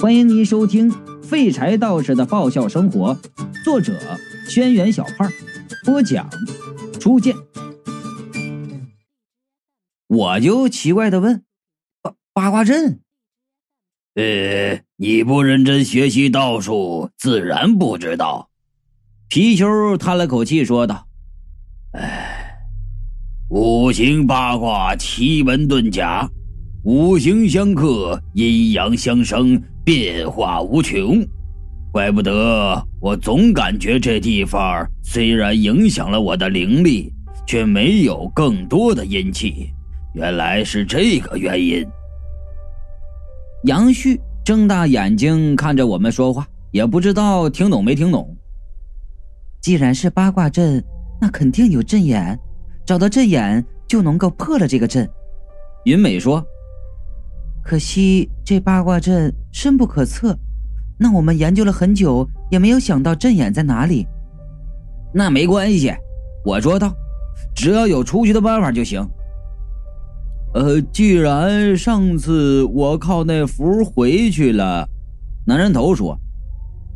欢迎您收听《废柴道士的爆笑生活》，作者：轩辕小胖，播讲：初见。我就奇怪的问：“八八卦阵？”呃，你不认真学习道术，自然不知道。貔貅叹了口气说道：“哎，五行八卦，奇门遁甲。”五行相克，阴阳相生，变化无穷。怪不得我总感觉这地方虽然影响了我的灵力，却没有更多的阴气。原来是这个原因。杨旭睁大眼睛看着我们说话，也不知道听懂没听懂。既然是八卦阵，那肯定有阵眼，找到阵眼就能够破了这个阵。云美说。可惜这八卦阵深不可测，那我们研究了很久，也没有想到阵眼在哪里。那没关系，我说道，只要有出去的办法就行。呃，既然上次我靠那符回去了，男人头说，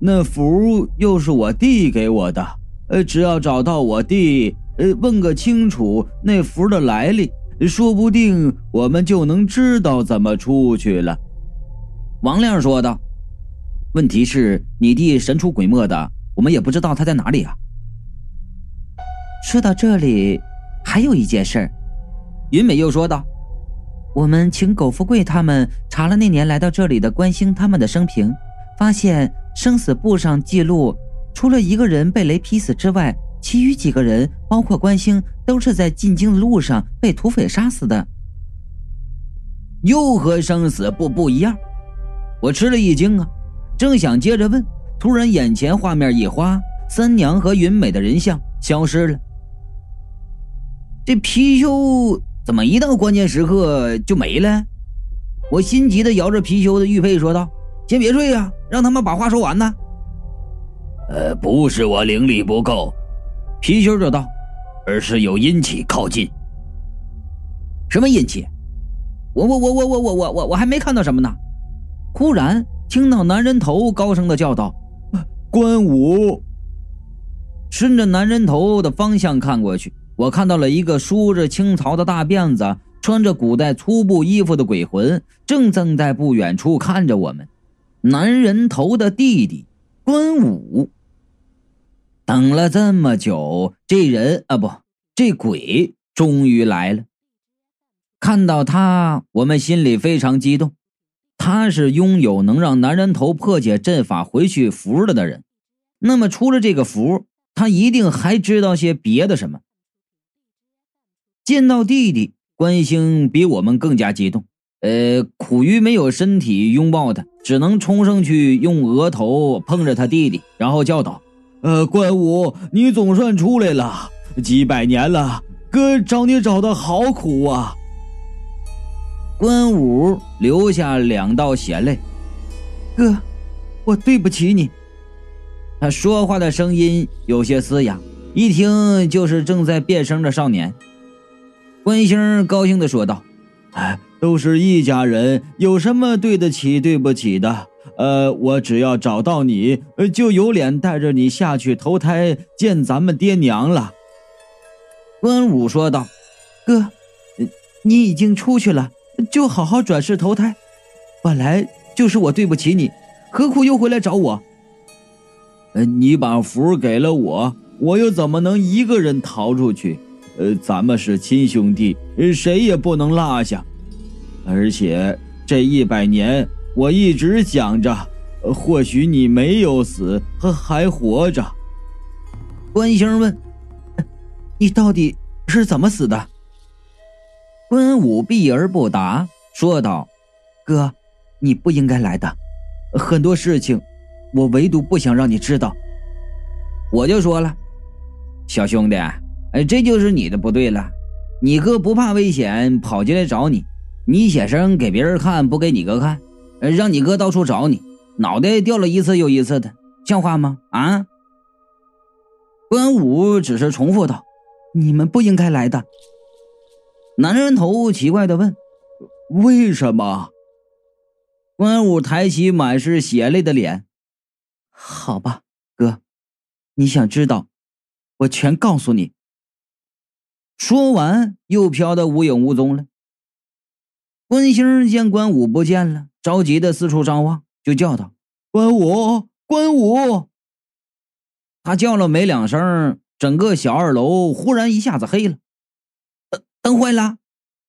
那符又是我弟给我的，呃，只要找到我弟，呃，问个清楚那符的来历。说不定我们就能知道怎么出去了。”王亮说道。“问题是你弟神出鬼没的，我们也不知道他在哪里啊。”说到这里，还有一件事，云美又说道：“我们请苟富贵他们查了那年来到这里的关兴他们的生平，发现生死簿上记录，除了一个人被雷劈死之外。”其余几个人，包括关兴，都是在进京的路上被土匪杀死的。又和生死簿不一样，我吃了一惊啊！正想接着问，突然眼前画面一花，三娘和云美的人像消失了。这貔貅怎么一到关键时刻就没了？我心急的摇着貔貅的玉佩说道：“先别睡呀，让他们把话说完呢。”呃，不是我灵力不够。貔貅就道：“而是有阴气靠近。什么阴气？我我我我我我我我我还没看到什么呢。”忽然听到男人头高声的叫道：“关武！”顺着男人头的方向看过去，我看到了一个梳着青草的大辫子、穿着古代粗布衣服的鬼魂，正正在不远处看着我们。男人头的弟弟关武。等了这么久，这人啊不，这鬼终于来了。看到他，我们心里非常激动。他是拥有能让男人头破解阵法回去符了的人。那么，除了这个符，他一定还知道些别的什么。见到弟弟，关兴比我们更加激动。呃，苦于没有身体拥抱他，只能冲上去用额头碰着他弟弟，然后叫道。呃，关武，你总算出来了，几百年了，哥找你找的好苦啊。关武流下两道血泪，哥，我对不起你。他说话的声音有些嘶哑，一听就是正在变声的少年。关兴高兴的说道：“哎，都是一家人，有什么对得起、对不起的？”呃，我只要找到你，就有脸带着你下去投胎见咱们爹娘了。”关武说道，“哥，你已经出去了，就好好转世投胎。本来就是我对不起你，何苦又回来找我？呃，你把符给了我，我又怎么能一个人逃出去？呃，咱们是亲兄弟，谁也不能落下。而且这一百年……”我一直想着，或许你没有死，还还活着。关兴问：“你到底是怎么死的？”关武避而不答，说道：“哥，你不应该来的，很多事情，我唯独不想让你知道。”我就说了：“小兄弟，哎，这就是你的不对了。你哥不怕危险，跑进来找你，你写生给别人看，不给你哥看。”让你哥到处找你，脑袋掉了一次又一次的，像话吗？啊！关武只是重复道：“你们不应该来的。”男人头奇怪的问：“为什么？”关武抬起满是血泪的脸：“好吧，哥，你想知道，我全告诉你。”说完，又飘得无影无踪了。关兴见关武不见了，着急的四处张望，就叫道：“关武，关武！”他叫了没两声，整个小二楼忽然一下子黑了，灯灯坏了。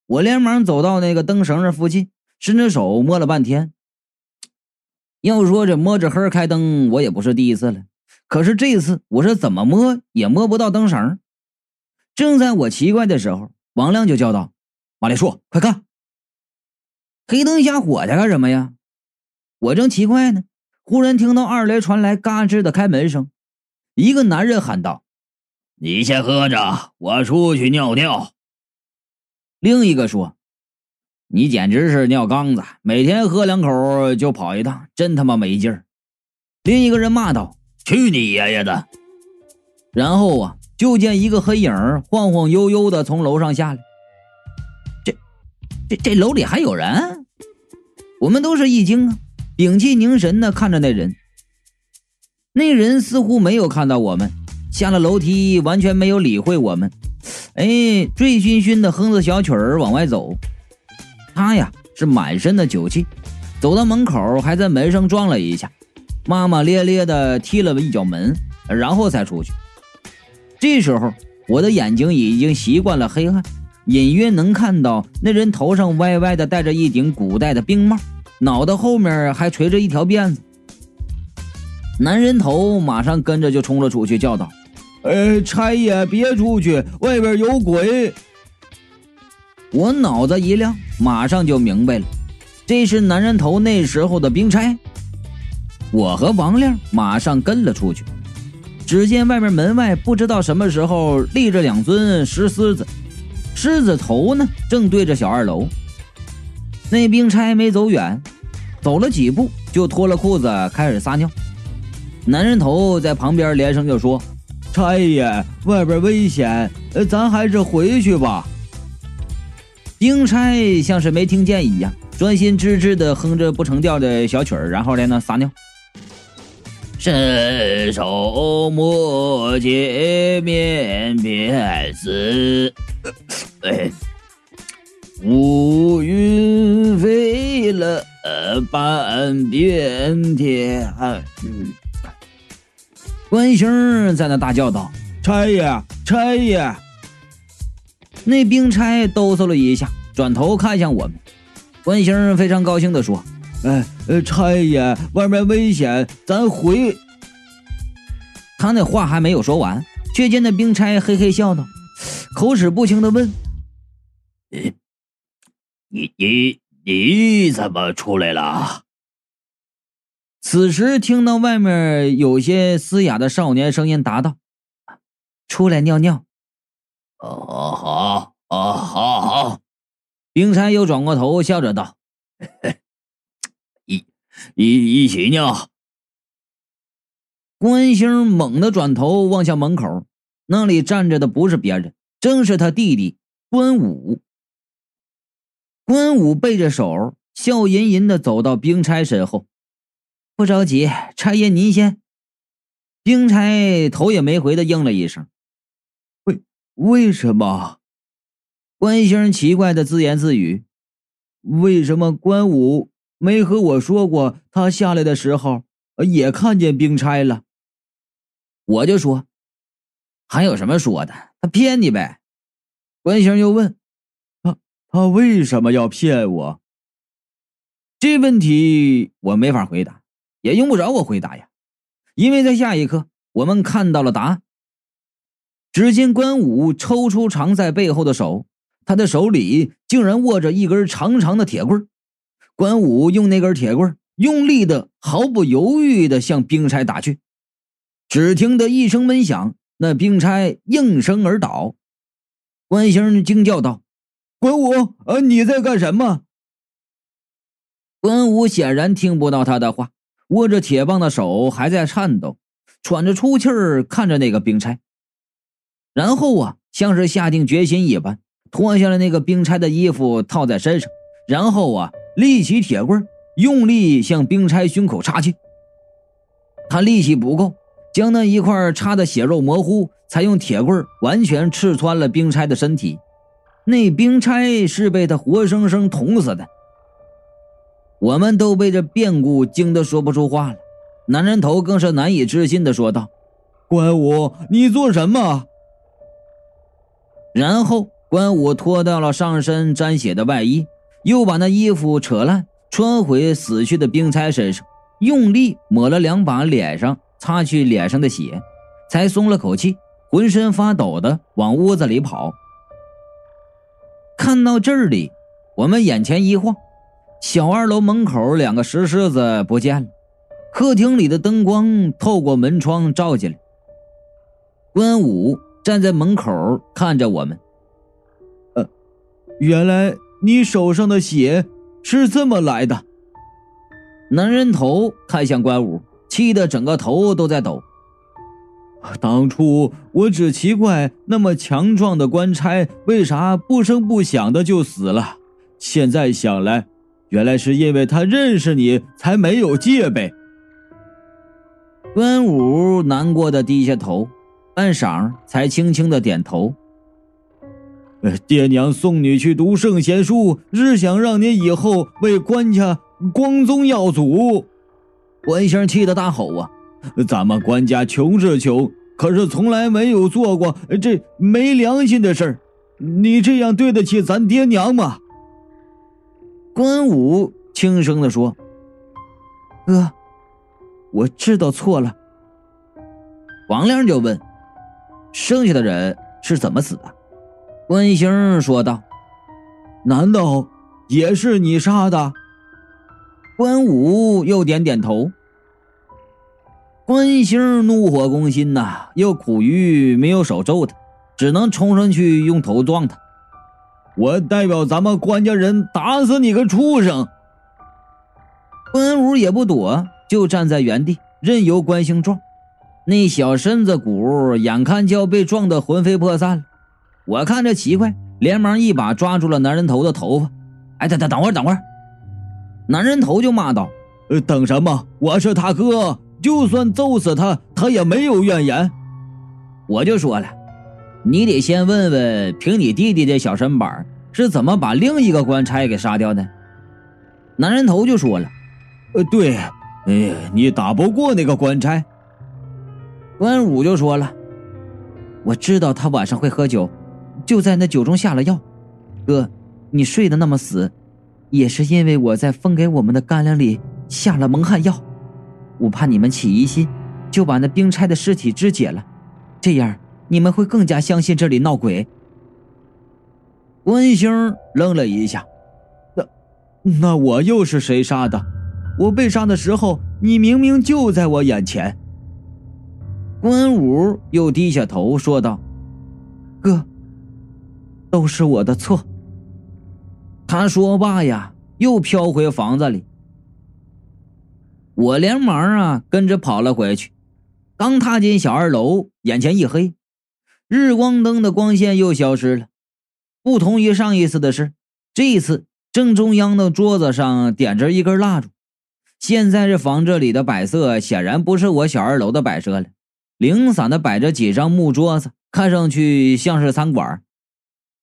我连忙走到那个灯绳儿附近，伸着手摸了半天。要说这摸着黑开灯，我也不是第一次了。可是这次我是怎么摸也摸不到灯绳。正在我奇怪的时候，王亮就叫道：“马丽树，快看！黑灯瞎火的干什么呀？”我正奇怪呢，忽然听到二楼传来嘎吱的开门声。一个男人喊道：“你先喝着，我出去尿尿。”另一个说。你简直是尿缸子，每天喝两口就跑一趟，真他妈没劲儿。另一个人骂道：“去你爷爷的！”然后啊，就见一个黑影晃晃悠悠的从楼上下来。这、这、楼里还有人？我们都是一惊啊，屏气凝神的看着那人。那人似乎没有看到我们，下了楼梯，完全没有理会我们。哎，醉醺醺的哼着小曲儿往外走。他呀是满身的酒气，走到门口还在门上撞了一下，骂骂咧咧的踢了一脚门，然后才出去。这时候我的眼睛已经习惯了黑暗，隐约能看到那人头上歪歪的戴着一顶古代的兵帽，脑袋后面还垂着一条辫子。男人头马上跟着就冲了出去，叫道：“呃，差爷别出去，外边有鬼！”我脑子一亮，马上就明白了，这是男人头那时候的兵差。我和王亮马上跟了出去，只见外面门外不知道什么时候立着两尊石狮子，狮子头呢正对着小二楼。那兵差没走远，走了几步就脱了裤子开始撒尿。男人头在旁边连声就说：“差爷，外边危险，咱还是回去吧。”兵差像是没听见一样，专心致志的哼着不成调的小曲儿，然后在那撒尿。伸手摸见面鞭子，乌云飞了半边天。关兴在那大叫道：“差爷，差爷！”那兵差哆嗦了一下，转头看向我们。关兴非常高兴地说：“哎，呃差爷，外面危险，咱回。”他那话还没有说完，却见那兵差嘿嘿笑道，口齿不清的问：“你你你怎么出来了？”此时听到外面有些嘶哑的少年声音答道：“出来尿尿。”哦好，哦好好。兵差又转过头，笑着道：“ 一一起尿。”关兴猛地转头望向门口，那里站着的不是别人，正是他弟弟关武。关武背着手，笑吟吟的走到兵差身后，不着急，差爷您先。兵差头也没回的应了一声。为为什么？关兴奇怪的自言自语：“为什么关武没和我说过，他下来的时候也看见兵差了？”我就说：“还有什么说的？他骗你呗。”关兴又问：“他他为什么要骗我？”这问题我没法回答，也用不着我回答呀，因为在下一刻我们看到了答案。只见关武抽出藏在背后的手，他的手里竟然握着一根长长的铁棍。关武用那根铁棍用力的、毫不犹豫的向兵差打去。只听得一声闷响，那兵差应声而倒。关兴惊叫道：“关武，呃，你在干什么？”关武显然听不到他的话，握着铁棒的手还在颤抖，喘着粗气儿看着那个兵差。然后啊，像是下定决心一般，脱下了那个兵差的衣服套在身上，然后啊，立起铁棍，用力向冰差胸口插去。他力气不够，将那一块插的血肉模糊，才用铁棍完全刺穿了冰差的身体。那冰差是被他活生生捅死的。我们都被这变故惊得说不出话了。男人头更是难以置信的说道：“关武，你做什么？”然后关武脱掉了上身沾血的外衣，又把那衣服扯烂，穿回死去的兵差身上，用力抹了两把脸上，擦去脸上的血，才松了口气，浑身发抖的往屋子里跑。看到这里，我们眼前一晃。小二楼门口两个石狮子不见了，客厅里的灯光透过门窗照进来。关武站在门口看着我们。呃，原来你手上的血是这么来的。男人头看向关武，气得整个头都在抖。当初我只奇怪那么强壮的官差为啥不声不响的就死了，现在想来。原来是因为他认识你，才没有戒备。关武难过的低下头，半晌才轻轻的点头。爹娘送你去读圣贤书，是想让你以后为官家光宗耀祖。关兴气得大吼啊！咱们官家穷是穷，可是从来没有做过这没良心的事儿。你这样对得起咱爹娘吗？关武轻声的说：“哥，我知道错了。”王亮就问：“剩下的人是怎么死的？”关兴说道：“难道也是你杀的？”关武又点点头。关兴怒火攻心呐，又苦于没有手揍他，只能冲上去用头撞他。我代表咱们关家人打死你个畜生！关武也不躲，就站在原地任由关兴撞。那小身子骨眼看就要被撞得魂飞魄散了。我看着奇怪，连忙一把抓住了男人头的头发。哎，等等等会儿，等会儿！男人头就骂道：“呃，等什么？我是他哥，就算揍死他，他也没有怨言。”我就说了。你得先问问，凭你弟弟这小身板是怎么把另一个官差给杀掉的？男人头就说了：“呃，对，哎，你打不过那个官差。”关武就说了：“我知道他晚上会喝酒，就在那酒中下了药。哥，你睡得那么死，也是因为我在分给我们的干粮里下了蒙汗药。我怕你们起疑心，就把那兵差的尸体肢解了，这样。”你们会更加相信这里闹鬼。关兴愣了一下，那那我又是谁杀的？我被杀的时候，你明明就在我眼前。关武又低下头说道：“哥，都是我的错。”他说罢呀，又飘回房子里。我连忙啊跟着跑了回去，刚踏进小二楼，眼前一黑。日光灯的光线又消失了。不同于上一次的是，这一次正中央的桌子上点着一根蜡烛。现在这房这里的摆设显然不是我小二楼的摆设了，零散的摆着几张木桌子，看上去像是餐馆。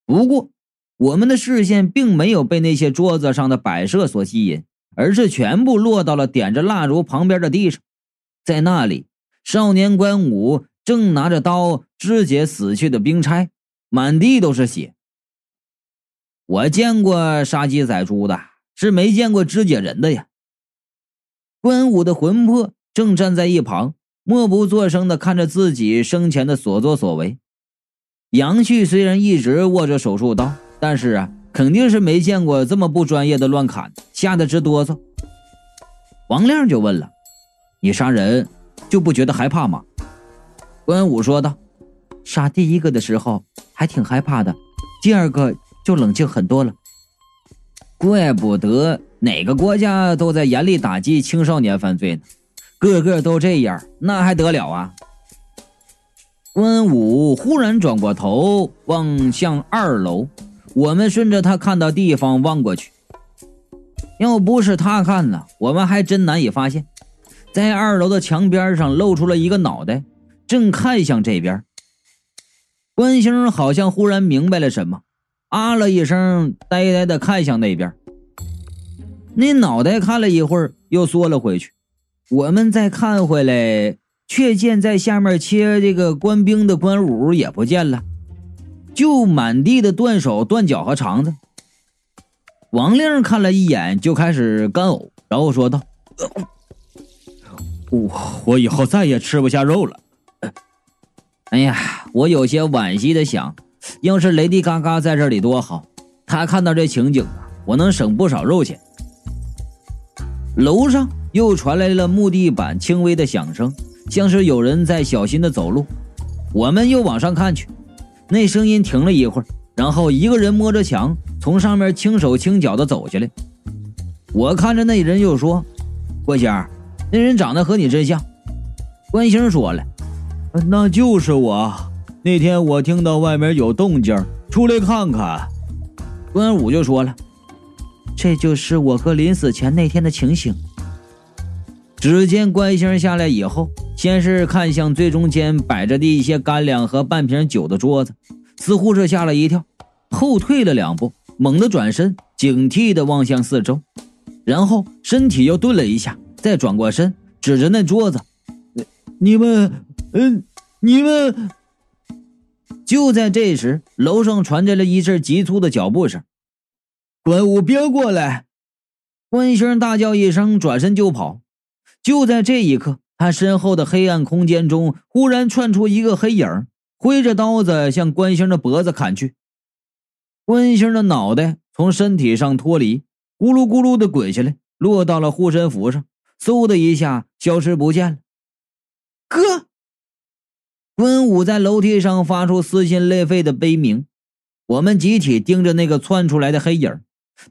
不过，我们的视线并没有被那些桌子上的摆设所吸引，而是全部落到了点着蜡烛旁边的地上。在那里，少年关武。正拿着刀肢解死去的兵差，满地都是血。我见过杀鸡宰猪的，是没见过肢解人的呀。关武的魂魄正站在一旁，默不作声的看着自己生前的所作所为。杨旭虽然一直握着手术刀，但是啊，肯定是没见过这么不专业的乱砍，吓得直哆嗦。王亮就问了：“你杀人就不觉得害怕吗？”关武说道：“杀第一个的时候还挺害怕的，第二个就冷静很多了。怪不得哪个国家都在严厉打击青少年犯罪呢，个个都这样，那还得了啊！”关武忽然转过头望向二楼，我们顺着他看到地方望过去，要不是他看了，我们还真难以发现，在二楼的墙边上露出了一个脑袋，正看向这边。关星好像忽然明白了什么，啊了一声，呆呆的看向那边。那脑袋看了一会儿，又缩了回去。我们再看回来，却见在下面切这个官兵的官武也不见了，就满地的断手、断脚和肠子。王令看了一眼，就开始干呕，然后说道：“我我以后再也吃不下肉了。”哎呀，我有些惋惜的想，要是雷迪嘎嘎在这里多好，他看到这情景啊，我能省不少肉钱。楼上又传来了木地板轻微的响声，像是有人在小心的走路。我们又往上看去，那声音停了一会儿。然后一个人摸着墙，从上面轻手轻脚的走下来。我看着那人又说：“关星，那人长得和你真像。”关星说了：“那就是我。那天我听到外面有动静，出来看看。”关武就说了：“这就是我哥临死前那天的情形。”只见关星下来以后，先是看向最中间摆着的一些干粮和半瓶酒的桌子。似乎是吓了一跳，后退了两步，猛地转身，警惕地望向四周，然后身体又顿了一下，再转过身，指着那桌子：“你们，嗯，你们。”就在这时，楼上传来了一阵急促的脚步声。关武，别过来！关星大叫一声，转身就跑。就在这一刻，他身后的黑暗空间中忽然窜出一个黑影。挥着刀子向关星的脖子砍去，关星的脑袋从身体上脱离，咕噜咕噜的滚下来，落到了护身符上，嗖的一下消失不见了。哥，关武在楼梯上发出撕心裂肺的悲鸣。我们集体盯着那个窜出来的黑影，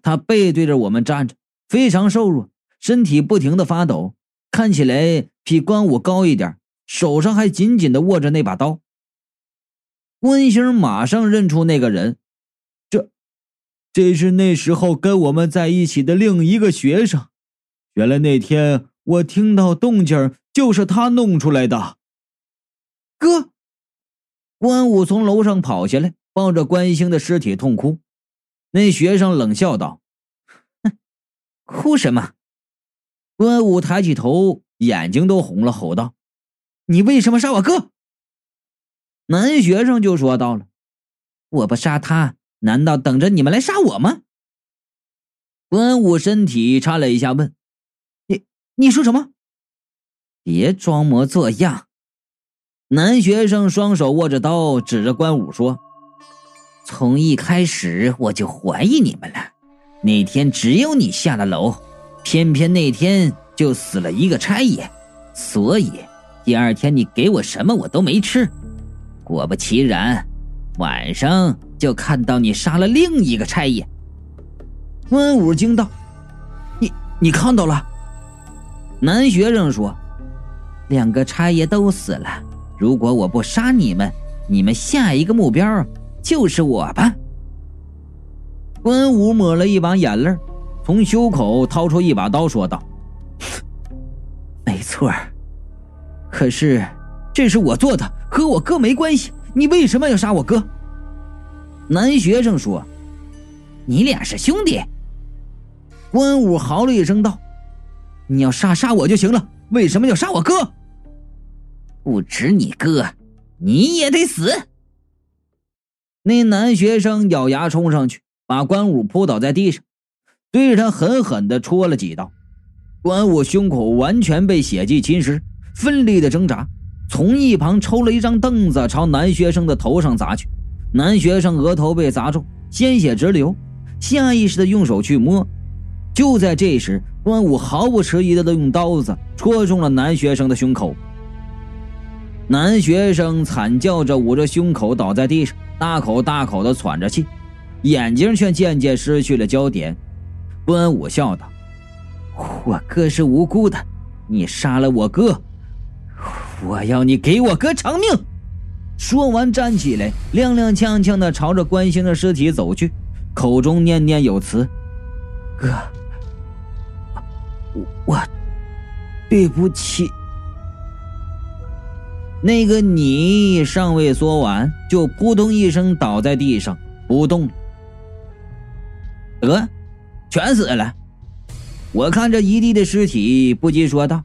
他背对着我们站着，非常瘦弱，身体不停的发抖，看起来比关武高一点，手上还紧紧的握着那把刀。关星马上认出那个人，这，这是那时候跟我们在一起的另一个学生。原来那天我听到动静，就是他弄出来的。哥，关武从楼上跑下来，抱着关星的尸体痛哭。那学生冷笑道：“哼，哭什么？”关武抬起头，眼睛都红了，吼道：“你为什么杀我哥？”男学生就说到了：“我不杀他，难道等着你们来杀我吗？”关武身体颤了一下，问：“你你说什么？”别装模作样。男学生双手握着刀，指着关武说：“从一开始我就怀疑你们了。那天只有你下了楼，偏偏那天就死了一个差爷，所以第二天你给我什么我都没吃。”果不其然，晚上就看到你杀了另一个差爷。关武惊道：“你你看到了？”男学生说：“两个差爷都死了。如果我不杀你们，你们下一个目标就是我吧？”关武抹了一把眼泪，从胸口掏出一把刀，说道：“没错可是……”这是我做的，和我哥没关系。你为什么要杀我哥？男学生说：“你俩是兄弟。”关武嚎了一声道：“你要杀杀我就行了，为什么要杀我哥？不止你哥，你也得死。”那男学生咬牙冲上去，把关武扑倒在地上，对着他狠狠的戳了几刀。关武胸口完全被血迹侵蚀，奋力的挣扎。从一旁抽了一张凳子朝男学生的头上砸去，男学生额头被砸中，鲜血直流，下意识的用手去摸。就在这时，关武毫不迟疑的用刀子戳中了男学生的胸口。男学生惨叫着捂着胸口倒在地上，大口大口的喘着气，眼睛却渐渐失去了焦点。关武笑道：“我哥是无辜的，你杀了我哥。”我要你给我哥偿命！说完，站起来，踉踉跄跄的朝着关兴的尸体走去，口中念念有词：“哥，我，对不起。那个你尚未说完，就扑通一声倒在地上不动了。得，全死了。我看着一地的尸体，不禁说道：“